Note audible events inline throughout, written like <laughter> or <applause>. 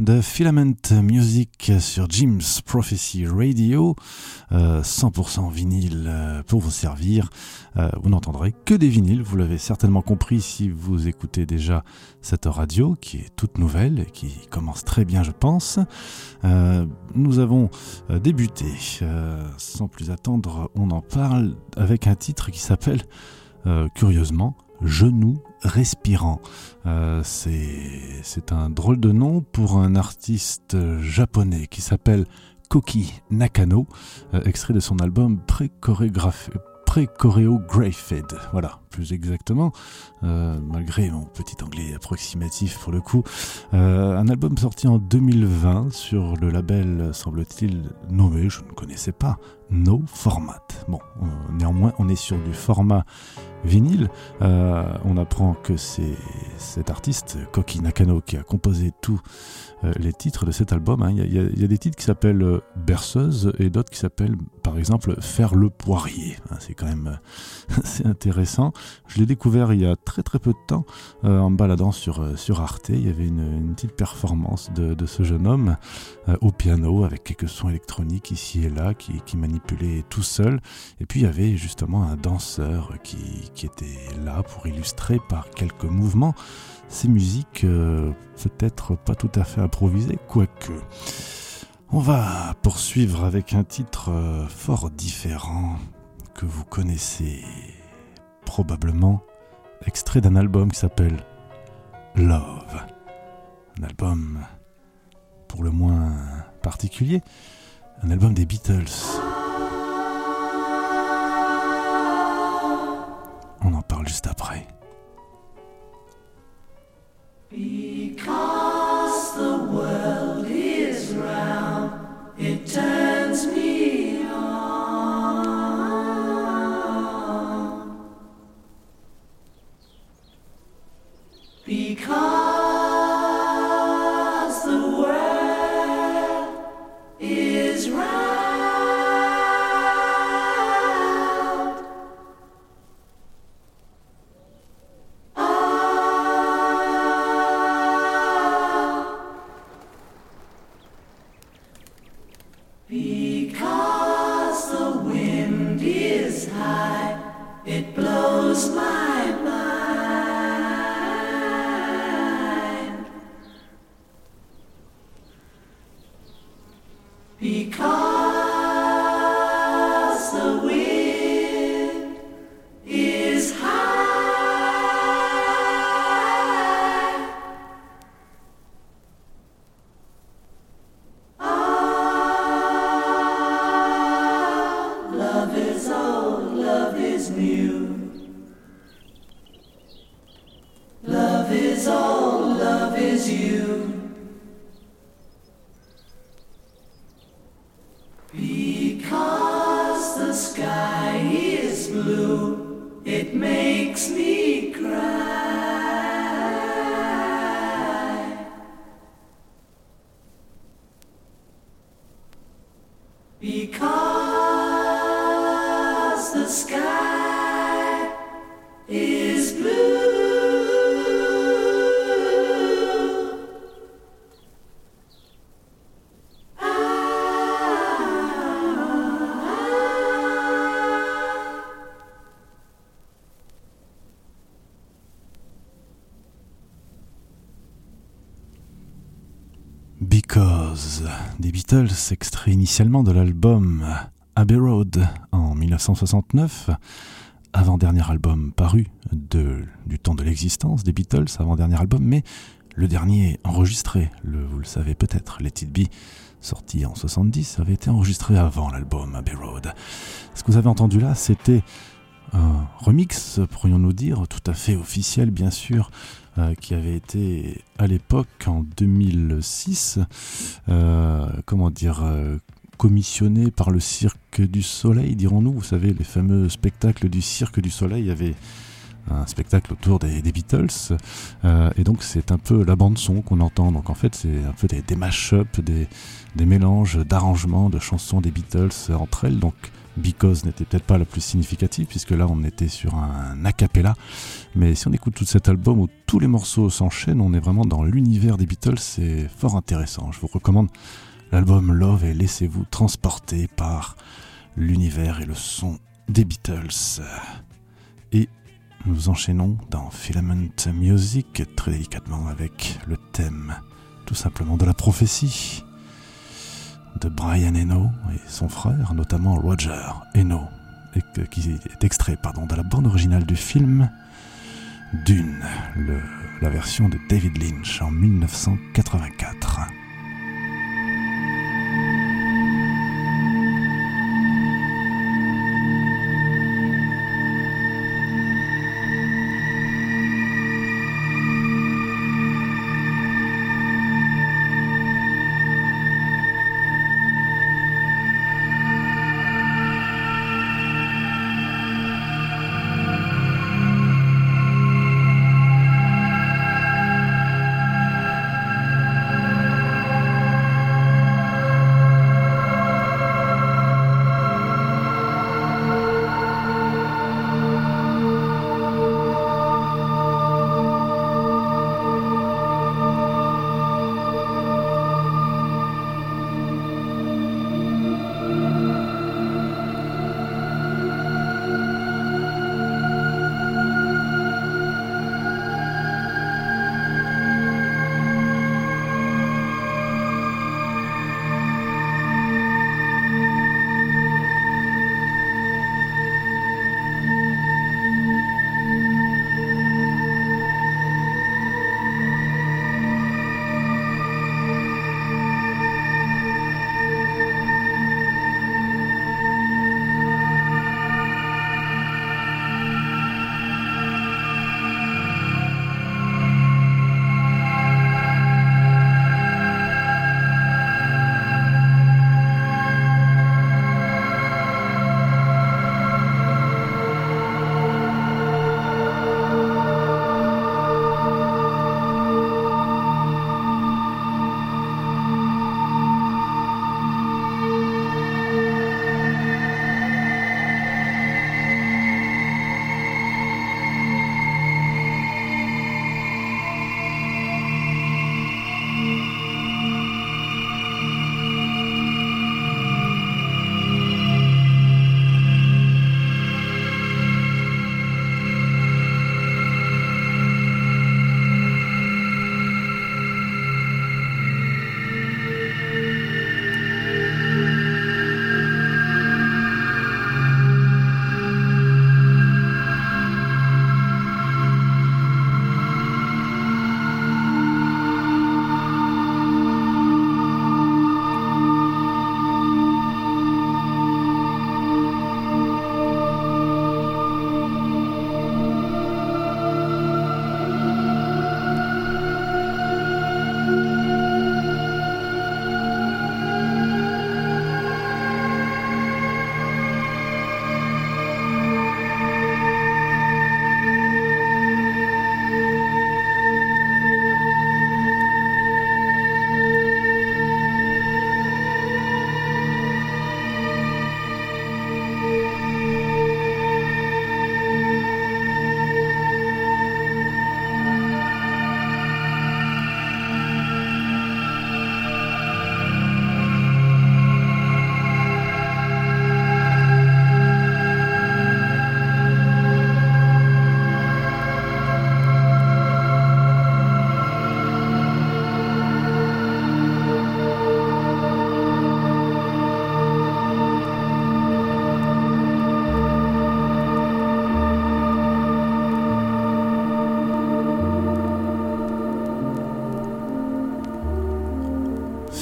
de Filament Music sur Jim's Prophecy Radio, 100% euh, vinyle euh, pour vous servir. Euh, vous n'entendrez que des vinyles, vous l'avez certainement compris si vous écoutez déjà cette radio qui est toute nouvelle et qui commence très bien je pense. nous avons débuté, sans plus attendre, on en parle avec un titre qui s'appelle curieusement Genou respirant. Euh, c'est un drôle de nom pour un artiste japonais qui s'appelle Koki Nakano, euh, extrait de son album pré-chorégraphié pré-choréographed, voilà, plus exactement, euh, malgré mon petit anglais approximatif pour le coup. Euh, un album sorti en 2020 sur le label, semble-t-il, nommé, je ne connaissais pas, No Format. Bon, néanmoins, on est sur du format vinyle. Euh, on apprend que c'est cet artiste, Koki Nakano, qui a composé euh, les titres de cet album. Hein. Il y, a des titres qui s'appellent euh, Berceuse et d'autres qui s'appellent, par exemple, Faire le poirier. Hein, c'est quand même <laughs> c'est intéressant. Je l'ai découvert il y a très très peu de temps en baladant sur, sur Arte. Il y avait une, petite performance de, ce jeune homme au piano avec quelques sons électroniques ici et là qui, qui manipulait tout seul. Et puis il y avait justement un danseur qui était là pour illustrer par quelques mouvements ces musiques euh, peut-être pas tout à fait improvisées, quoique. On va poursuivre avec un titre euh, fort différent que vous connaissez probablement, extrait d'un album qui s'appelle Love. Un album pour le moins particulier, un album des Beatles. On en parle juste après. Des Beatles, extrait initialement de l'album Abbey Road en 1969, avant-dernier album paru du temps de l'existence des Beatles, avant-dernier album, mais le dernier enregistré, vous le savez peut-être, Let It Be, sorti en 70, avait été enregistré avant l'album Abbey Road. Ce que vous avez entendu là, c'était un remix, pourrions-nous dire, tout à fait officiel bien sûr, euh, qui avait été à l'époque, en 2006, euh, comment dire, euh, commissionné par le Cirque du Soleil, dirons-nous. Vous savez, les fameux spectacles du Cirque du Soleil, il y avait un spectacle autour des, Beatles. et donc c'est un peu la bande son qu'on entend. Donc en fait c'est un peu des, des mash-ups, des, des mélanges d'arrangements de chansons des Beatles entre elles. Donc Because n'était peut-être pas la plus significative, puisque là on était sur un a cappella. Mais si on écoute tout cet album où tous les morceaux s'enchaînent, on est vraiment dans l'univers des Beatles, c'est fort intéressant. Je vous recommande l'album Love et laissez-vous transporter par l'univers et le son des Beatles. Et nous enchaînons dans Filament Music très délicatement avec le thème tout simplement de la prophétie de Brian Eno et son frère, notamment Roger Eno, qui est extrait pardon, de la bande originale du film Dune, la version de David Lynch en 1984.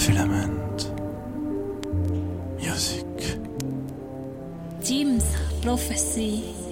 Filament. Music. Teams Prophecy.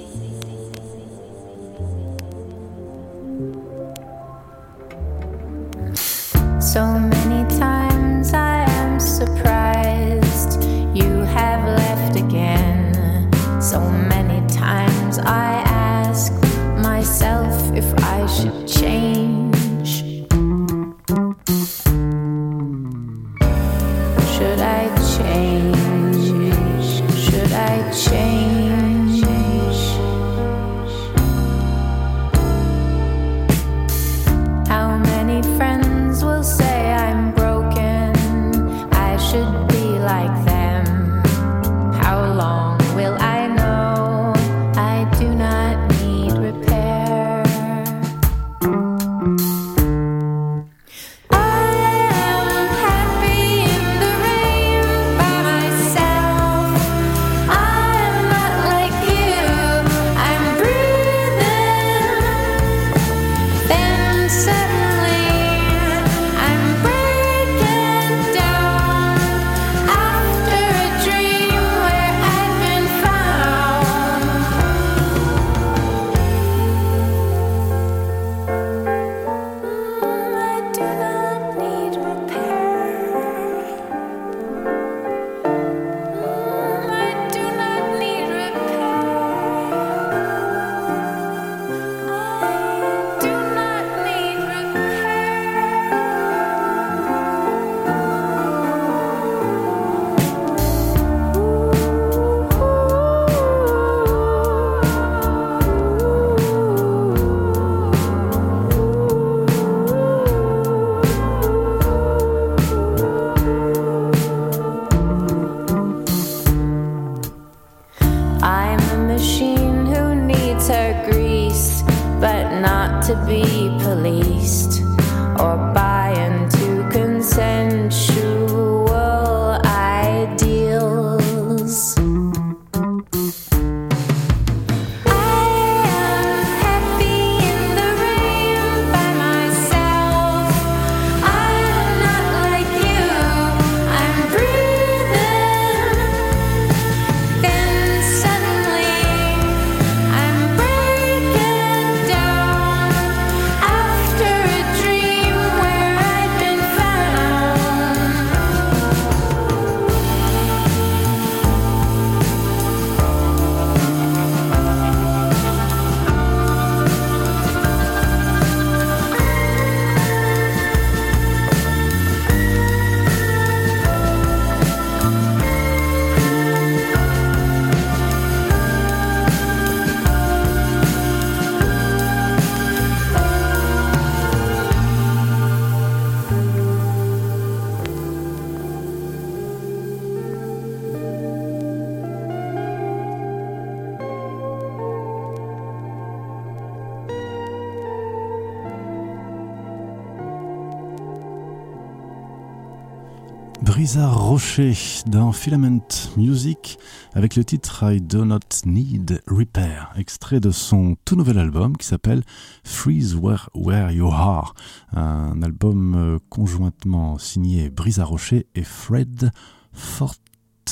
Dans Filament Music avec le titre I Do Not Need Repair, extrait de son tout nouvel album qui s'appelle Freeze Where, Where You Are, un album euh, conjointement signé Brizard Rocher et Fred Fort.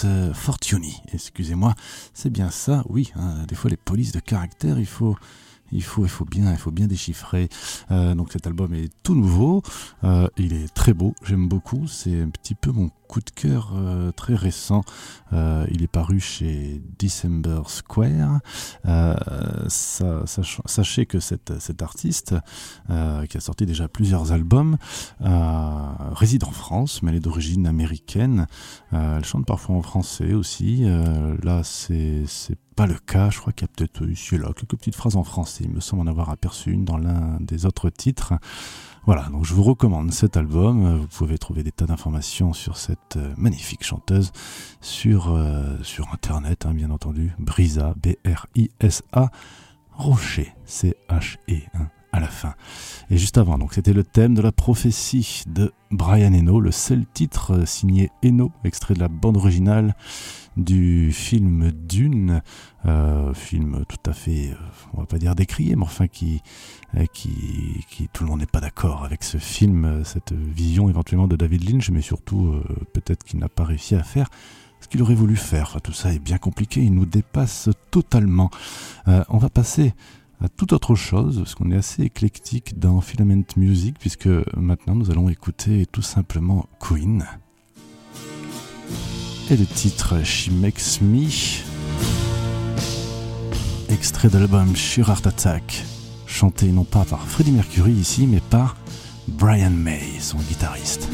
euh, Fortuny, excusez-moi, c'est bien ça, oui, hein, des fois les polices de caractère, il faut, il faut, il faut bien, il faut bien déchiffrer. Euh, donc cet album est tout nouveau, euh, il est très beau, j'aime beaucoup. C'est un petit peu mon coup de cœur euh, très récent. Il est paru chez December Square. Sachez que cette, cet artiste, qui a sorti déjà plusieurs albums, réside en France, mais elle est d'origine américaine. Elle chante parfois en français aussi. Là, c'est pas le cas. Je crois qu'il y a peut-être ici et là quelques petites phrases en français. Il me semble en avoir aperçu une dans l'un des autres titres. Voilà, donc je vous recommande cet album. Vous pouvez trouver des tas d'informations sur cette euh, magnifique chanteuse sur, euh, sur Internet, hein, bien entendu. Brisa, B-R-I-S-A, Rocher, C-H-E, à la fin. Et juste avant, donc c'était le thème de la prophétie de Brian Eno, le seul titre euh, signé Eno, extrait de la bande originale du film Dune, euh, film tout à fait, euh, on va pas dire décrié, mais enfin qui, qui, qui tout le monde n'est pas d'accord avec ce film, cette vision éventuellement de David Lynch, mais surtout peut-être qu'il n'a pas réussi à faire ce qu'il aurait voulu faire. Tout ça est bien compliqué, il nous dépasse totalement. On va passer à toute autre chose, parce qu'on est assez éclectique dans Filament Music, puisque maintenant nous allons écouter tout simplement Queen. Et le titre She Makes Me, extrait de l'album Sheer Heart Attack, chanté non pas par Freddie Mercury ici, mais par Brian May, son guitariste.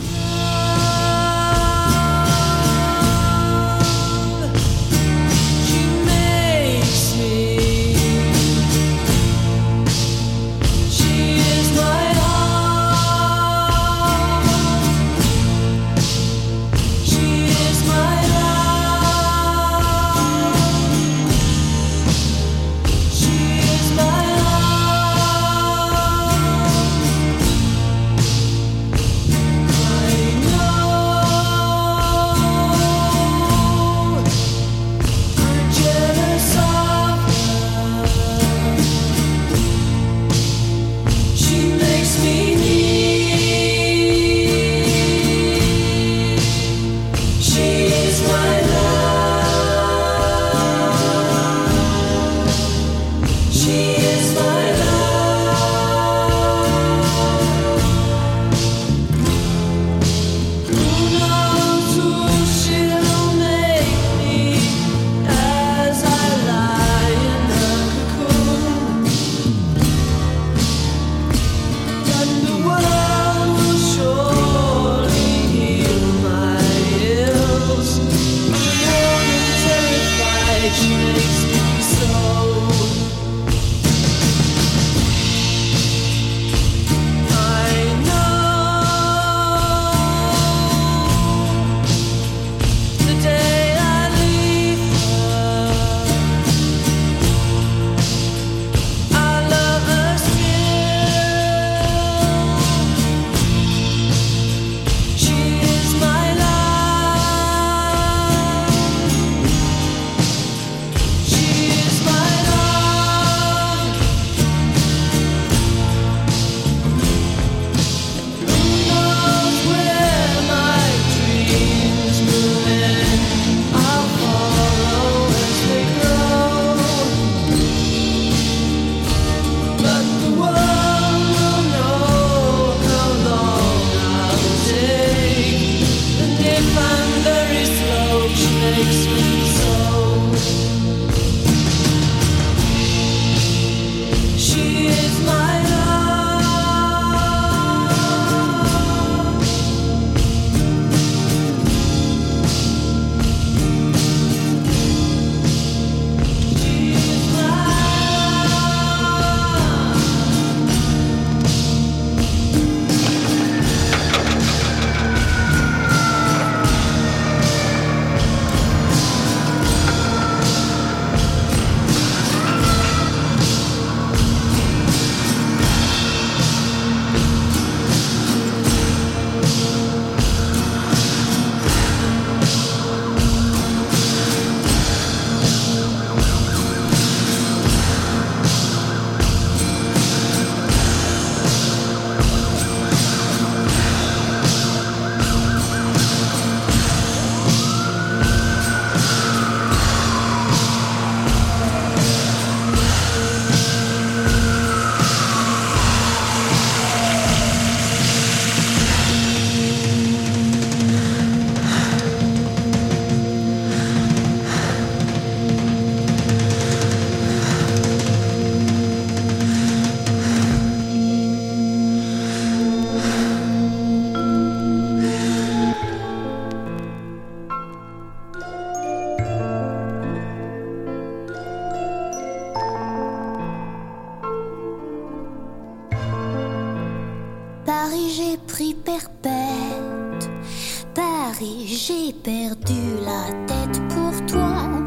Paris, j'ai pris perpète. Paris, j'ai perdu la tête pour toi.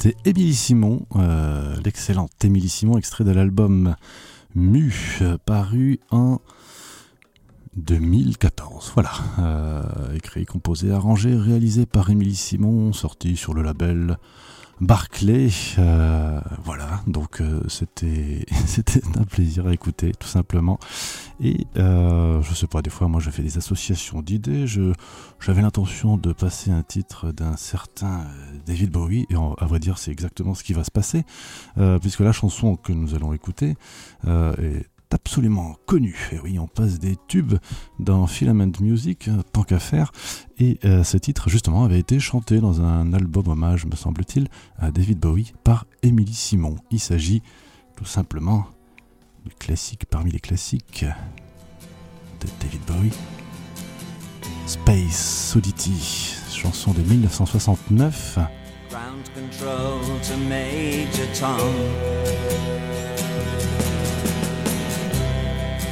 C'était Émilie Simon, euh, l'excellente Émilie Simon, extrait de l'album Mu, paru en 2014. Voilà. Euh, écrit, composé, arrangé, réalisé par Émilie Simon, sorti sur le label Barclay. Euh, voilà, donc euh, c'était <laughs> c'était un plaisir à écouter, tout simplement. Et euh, je sais pas, des fois, moi, je fais des associations d'idées. Je j'avais l'intention de passer un titre d'un certain David Bowie, et à vrai dire, c'est exactement ce qui va se passer, puisque la chanson que nous allons écouter est absolument connu. Et oui, on passe des tubes dans Filament Music, hein, tant qu'à faire. Et euh, ce titre, justement, avait été chanté dans un album hommage, me semble-t-il, à David Bowie par Émilie Simon. Il s'agit tout simplement du classique parmi les classiques de David Bowie. Space Oddity, chanson de 1969. Ground control to Major Tom.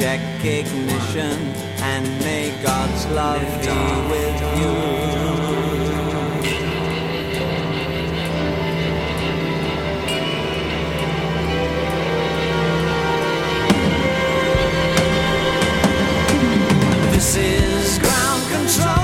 Check ignition and may God's love be with you. This is ground control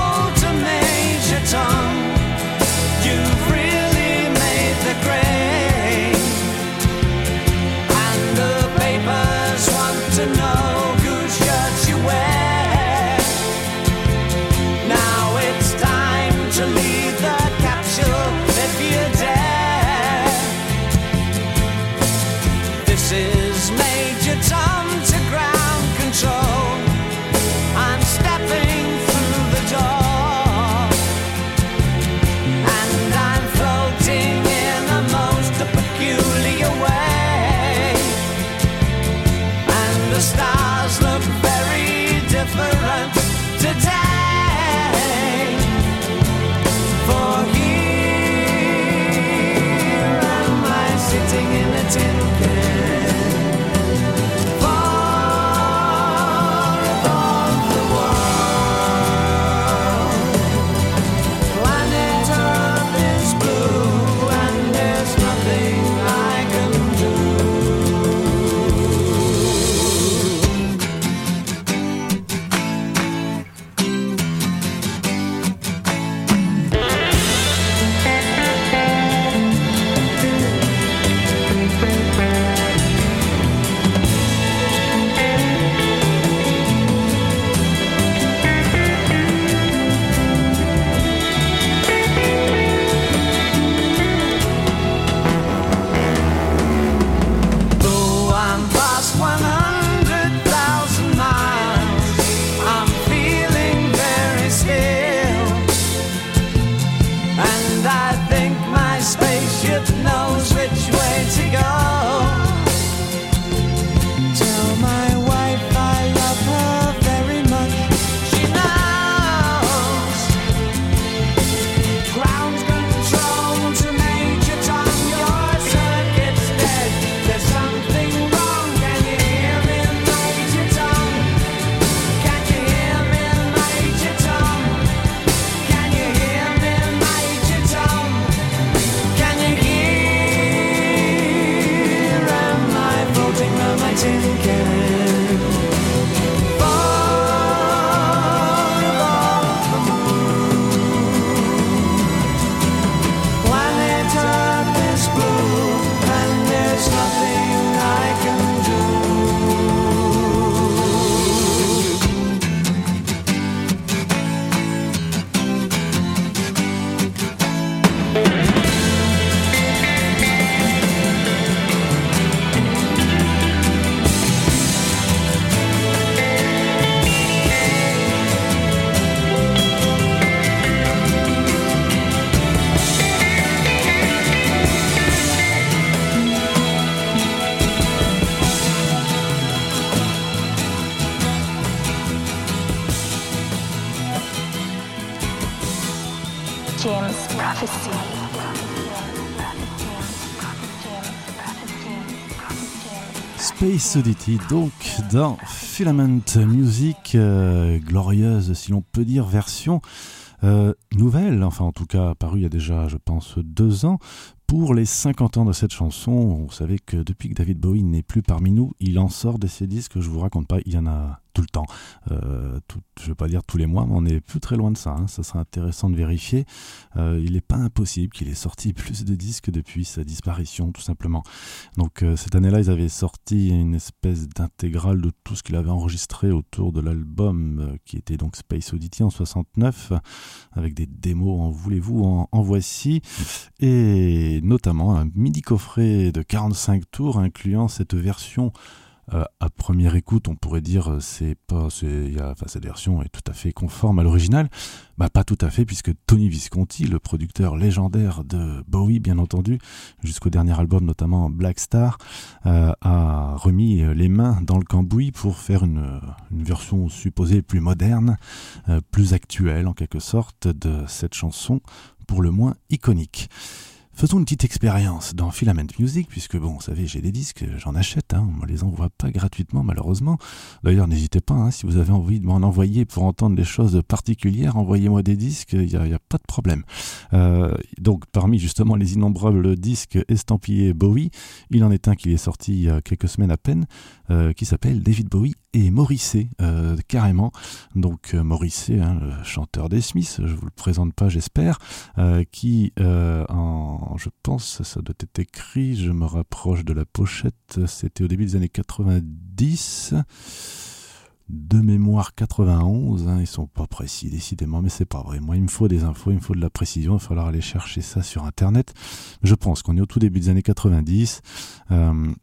Oddity, donc dans Filament Music, euh, glorieuse si l'on peut dire, version euh, nouvelle, enfin en tout cas apparue il y a déjà je pense deux ans, pour les 50 ans de cette chanson. Vous savez que depuis que David Bowie n'est plus parmi nous, il en sort de ses disques, je vous raconte pas, il y en a tout le temps. Euh, je ne veux pas dire tous les mois, mais on est plus très loin de ça. Hein. Ça serait intéressant de vérifier. Euh, il n'est pas impossible qu'il ait sorti <laughs> plus de disques depuis sa disparition, tout simplement. Donc euh, cette année-là, ils avaient sorti une espèce d'intégrale de tout ce qu'il avait enregistré autour de l'album qui était donc Space Oddity en 69, avec des démos en voulez-vous, en, en voici, et notamment un midi coffret de 45 tours incluant cette version euh, à première écoute, on pourrait dire euh, c'est pas, c'est, enfin, cette version est tout à fait conforme à l'original. Bah pas tout à fait puisque Tony Visconti, le producteur légendaire de Bowie, bien entendu, jusqu'au dernier album notamment Black Star, euh, a remis les mains dans le cambouis pour faire une, version supposée plus moderne, euh, plus actuelle en quelque sorte de cette chanson pour le moins iconique. Faisons une petite expérience dans Filament Music, puisque bon, vous savez, j'ai des disques, j'en achète, hein, on ne les envoie pas gratuitement malheureusement. D'ailleurs, n'hésitez pas, hein, si vous avez envie de m'en envoyer pour entendre des choses particulières, envoyez-moi des disques, il n'y a, pas de problème. Euh, donc, parmi justement les innombrables disques estampillés Bowie, il en est un qui est sorti il y a quelques semaines à peine, euh, qui s'appelle David Bowie et Morrissey, euh, carrément. Donc euh, Morrissey, hein, le chanteur des Smiths, je vous le présente pas, j'espère, qui, je pense, ça doit être écrit, je me rapproche de la pochette, c'était au début des années 90 de mémoire 91, hein, ils sont pas précis décidément, mais c'est pas vrai. Moi, il me faut des infos, il me faut de la précision, il va falloir aller chercher ça sur internet. Je pense qu'on est au tout début des années 90. Euh,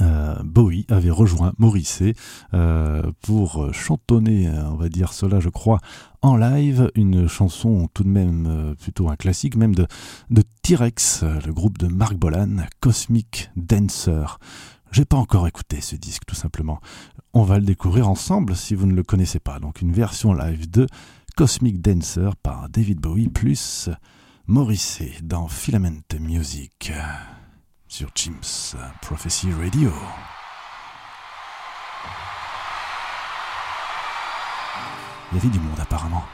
euh, Bowie avait rejoint Morrissey euh, pour chantonner, on va dire cela, je crois, en live, une chanson tout de même euh, plutôt un classique, même de, de T-Rex, le groupe de Mark Bolan, Cosmic Dancer. J'ai pas encore écouté ce disque, tout simplement. On va le découvrir ensemble si vous ne le connaissez pas. Donc une version live de Cosmic Dancer par David Bowie plus Morrissey dans Filament Music sur Jim's Prophecy Radio. Il y avait du monde apparemment.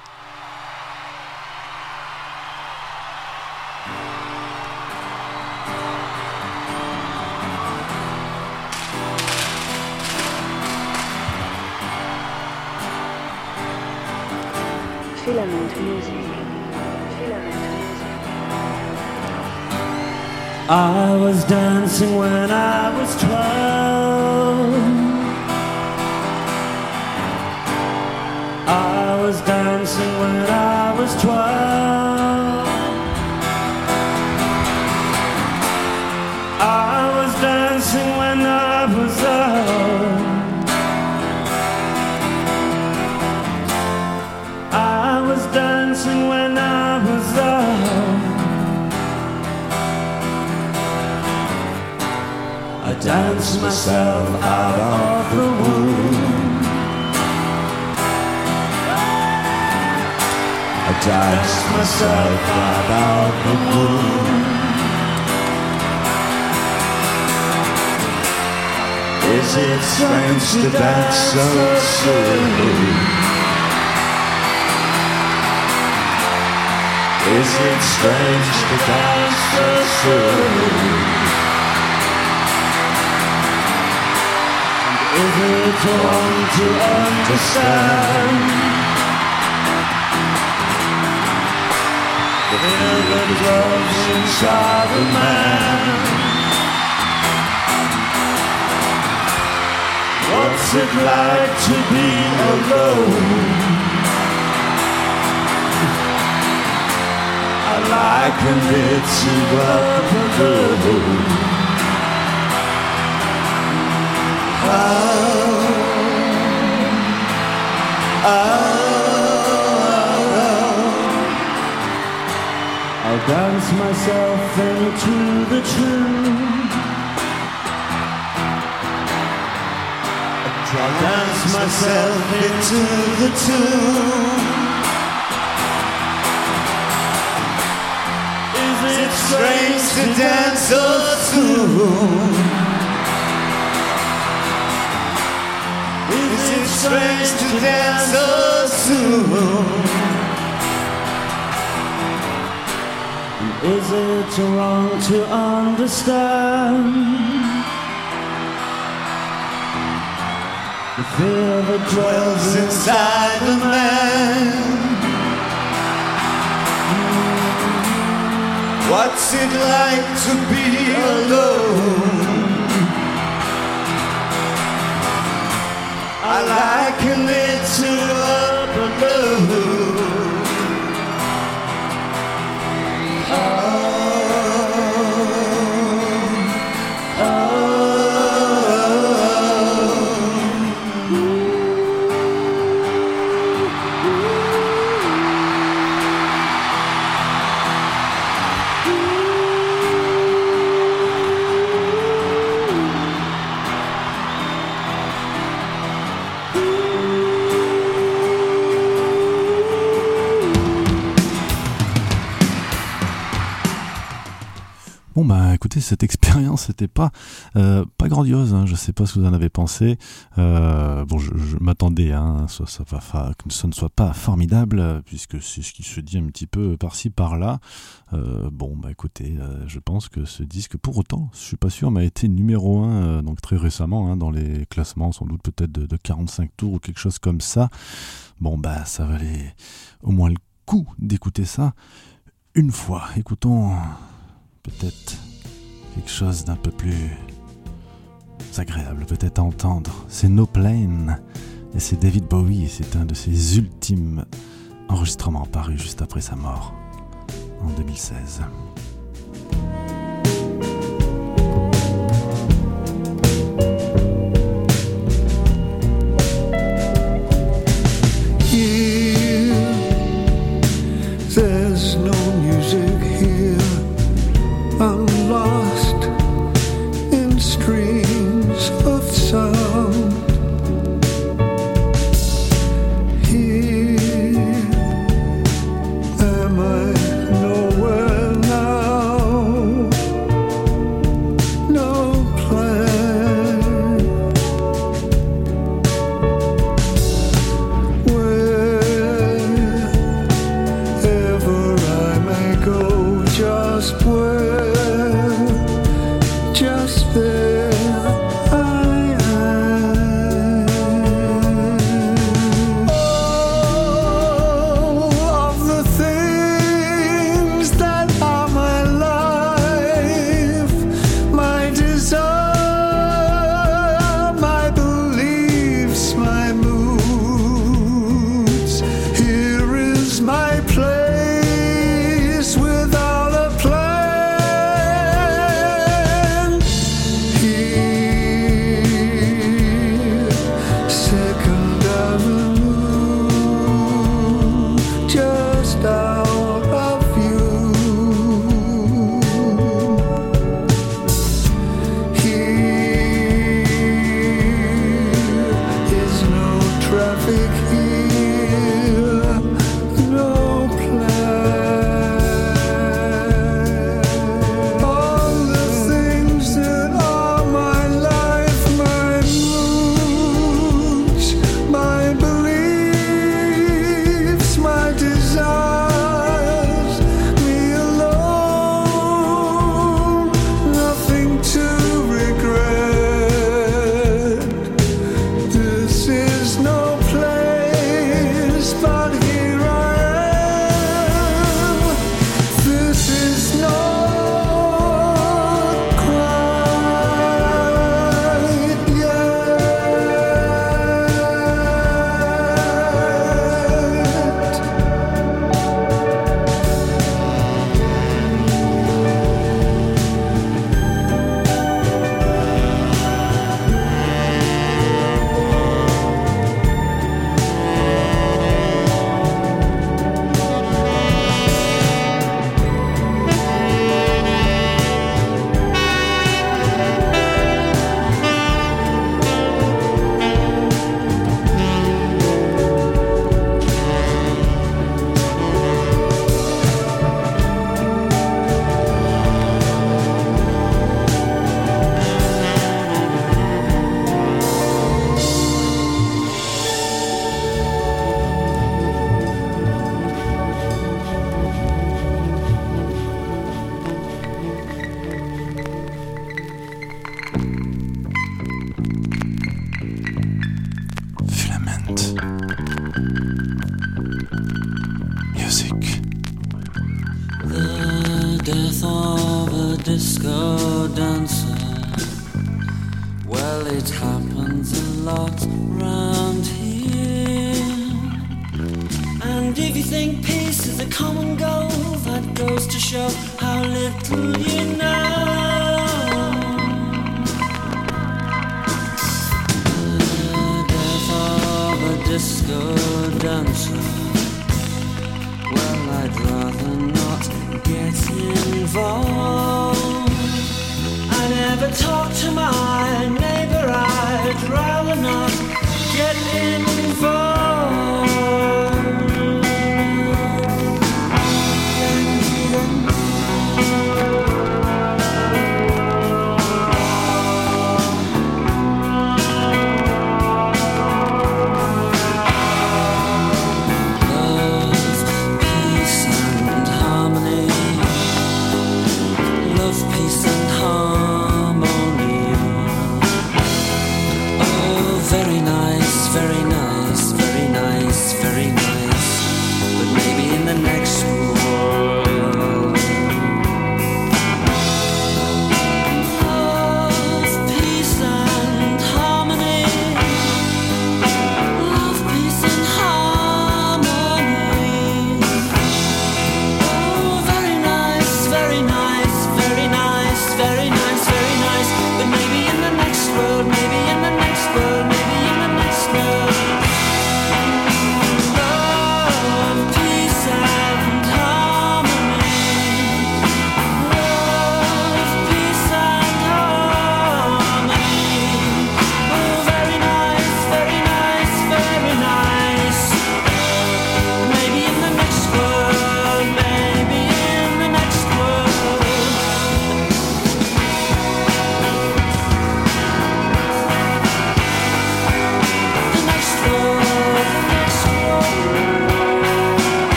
I was dancing when I was twelve. I was dancing when I was twelve. Myself out of the womb. I danced myself out of the womb. Is it strange to dance so soon? Is it strange to dance so soon? Is it wrong to understand? The fear grows inside a man. What's it like to be alone? I likened it to rock and Oh, oh, oh. dance myself into the tune. I'll dance myself into the tune. Is it strange to dance so soon? Is it wrong to understand the fear that Dwells inside the man. What's it like to be alone? I liken it to a Bon bah écoutez, cette <laughs> expérience n'était pas euh, pas grandiose. Hein, je sais pas ce que vous en avez pensé. Euh, bon, je, m'attendais hein, ça, ça que ce ne soit pas formidable puisque c'est ce qui se dit un petit peu par-ci par-là. Euh, bon bah écoutez, je pense que ce disque, pour autant, je suis pas sûr, m'a été numéro 1 donc très récemment hein, dans les classements, sans doute peut-être de, de 45 tours ou quelque chose comme ça. Bon bah ça valait au moins le coup d'écouter ça une fois. Écoutons peut-être quelque chose d'un peu plus agréable peut-être à entendre. C'est No Plane et c'est David Bowie c'est un de ses ultimes enregistrements parus juste après sa mort en 2016.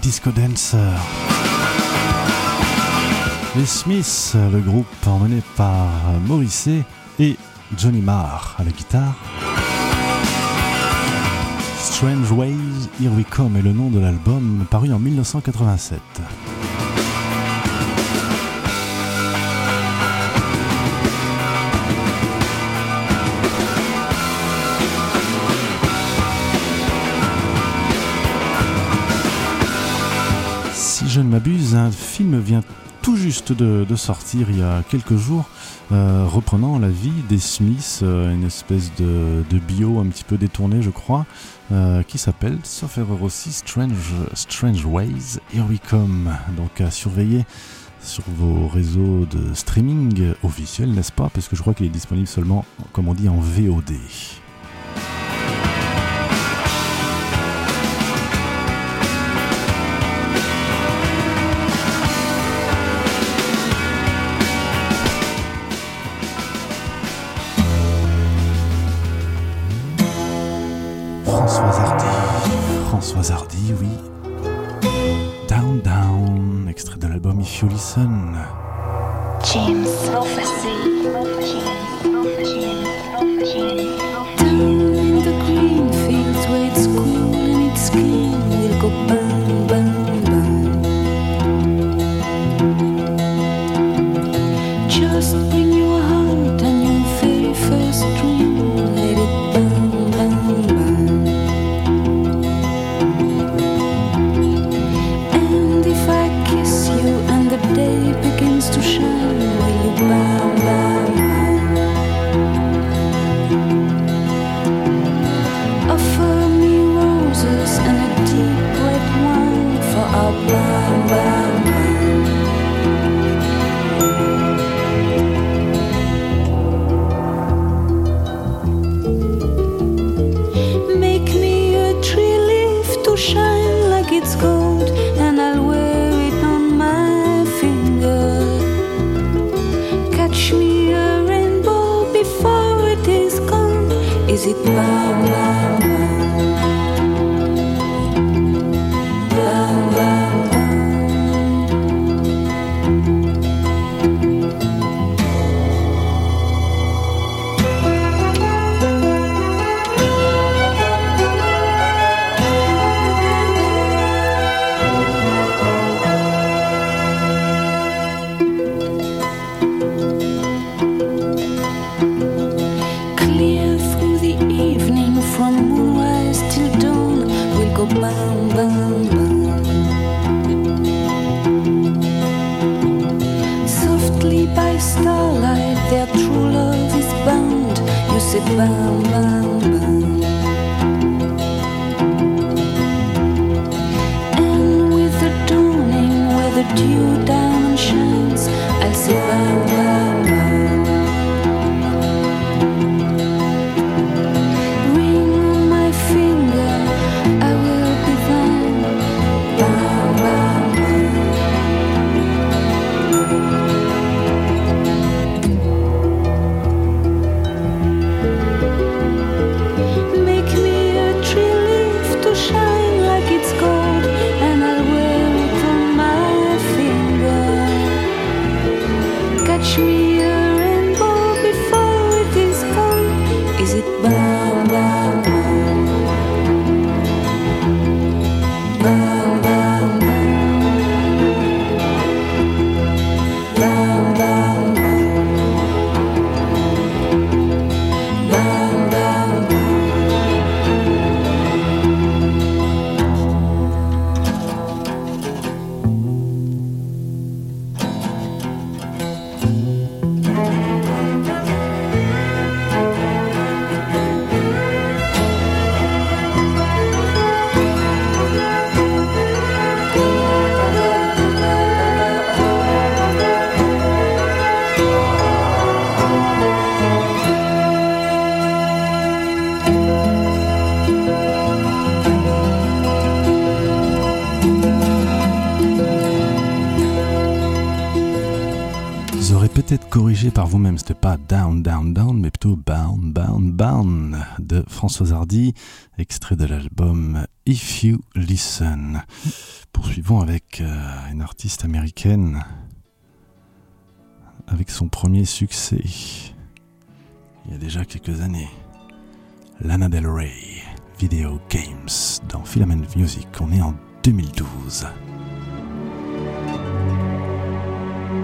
Disco Dancer. Les Smiths, le groupe emmené par Morrissey et Johnny Marr à la guitare. Strange Ways, Here We Come est le nom de l'album paru en 1987. Un film vient tout juste de, sortir il y a quelques jours, euh, reprenant la vie des Smiths, euh, une espèce de, de bio un petit peu détourné, je crois, euh, qui s'appelle, sauf erreur aussi, Strange, Strange Ways, Here We Come. Donc à surveiller sur vos réseaux de streaming officiels, n'est-ce pas? Parce que je crois qu'il est disponible seulement, comme on dit, en VOD. François Hardy, oui. Down Down, extrait de l'album If You Listen. James Prophecy. Down, Down, Down, mais plutôt Bound, Bound, Bound de François Hardy, extrait de l'album If You Listen. Poursuivons avec euh, une artiste américaine avec son premier succès il y a déjà quelques années. Lana Del Rey, Video Games dans Filament Music. On est en 2012.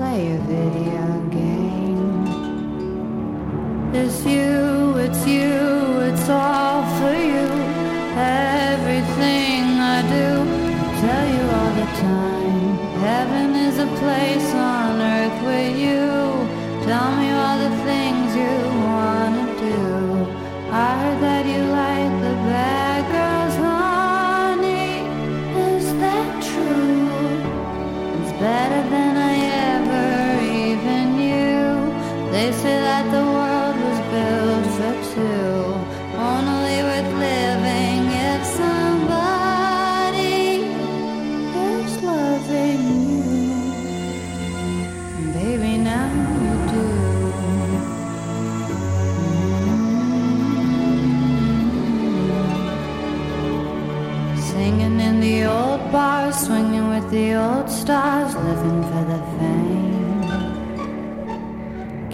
play a video game. It's you, it's you, it's all for you. Everything I do, tell you all the time. Heaven is a place on earth with you. Tell me all the things you wanna do. I heard that you like the bad girls, honey. Is that true? It's better than they say that the world was built for two, only worth living if somebody is loving you. Baby, now you do. Singing in the old bars, swinging with the old stars, living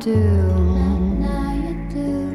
do. Now you do.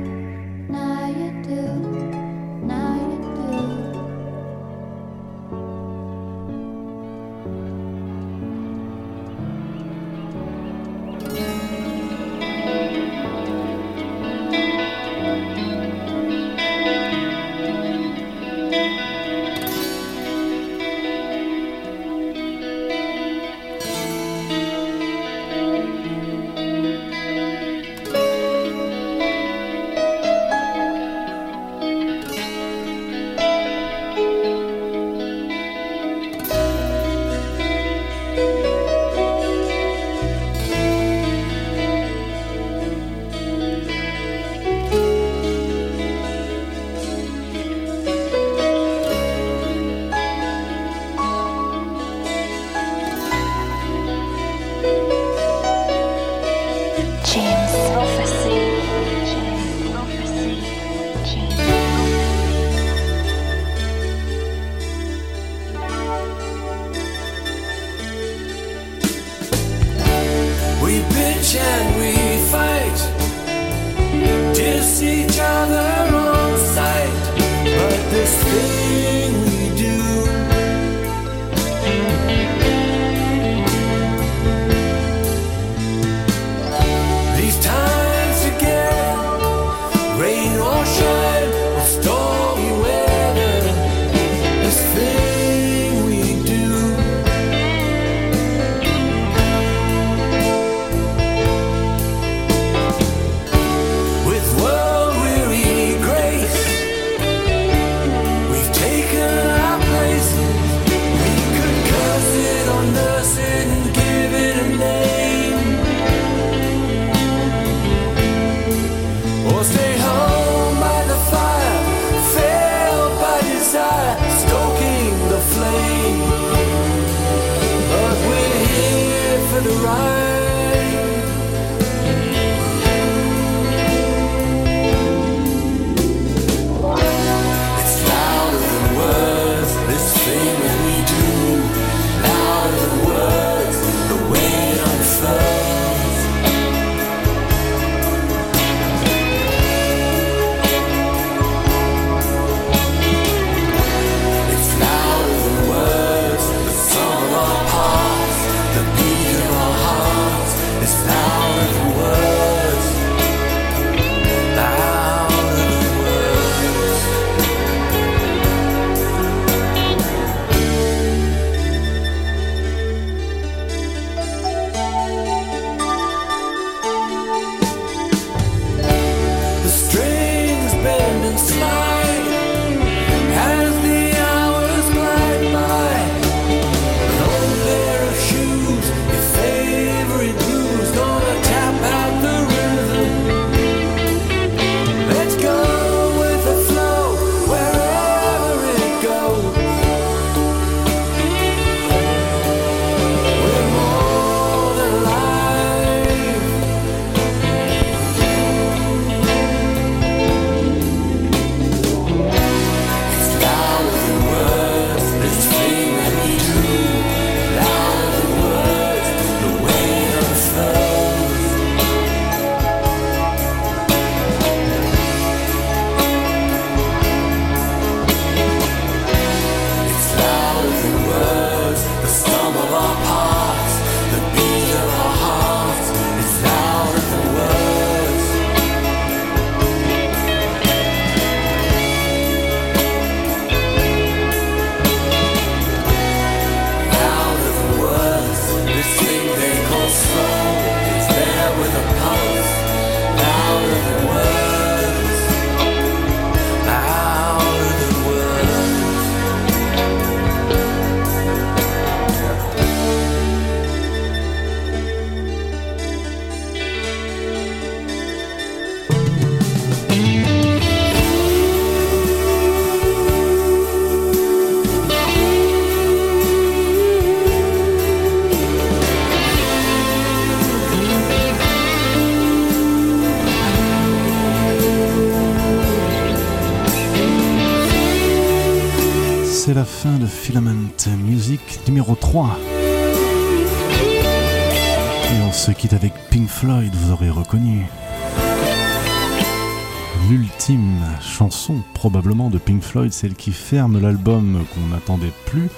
Floyd, celle qui ferme l'album qu'on n'attendait plus,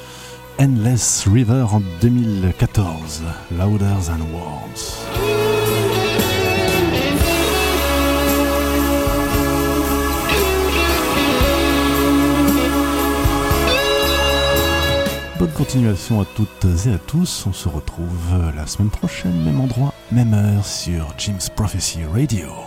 Endless River en 2014, Louder Than Words. Bonne continuation à toutes et à tous. On se retrouve la semaine prochaine, même endroit, même heure sur Jim's Prophecy Radio.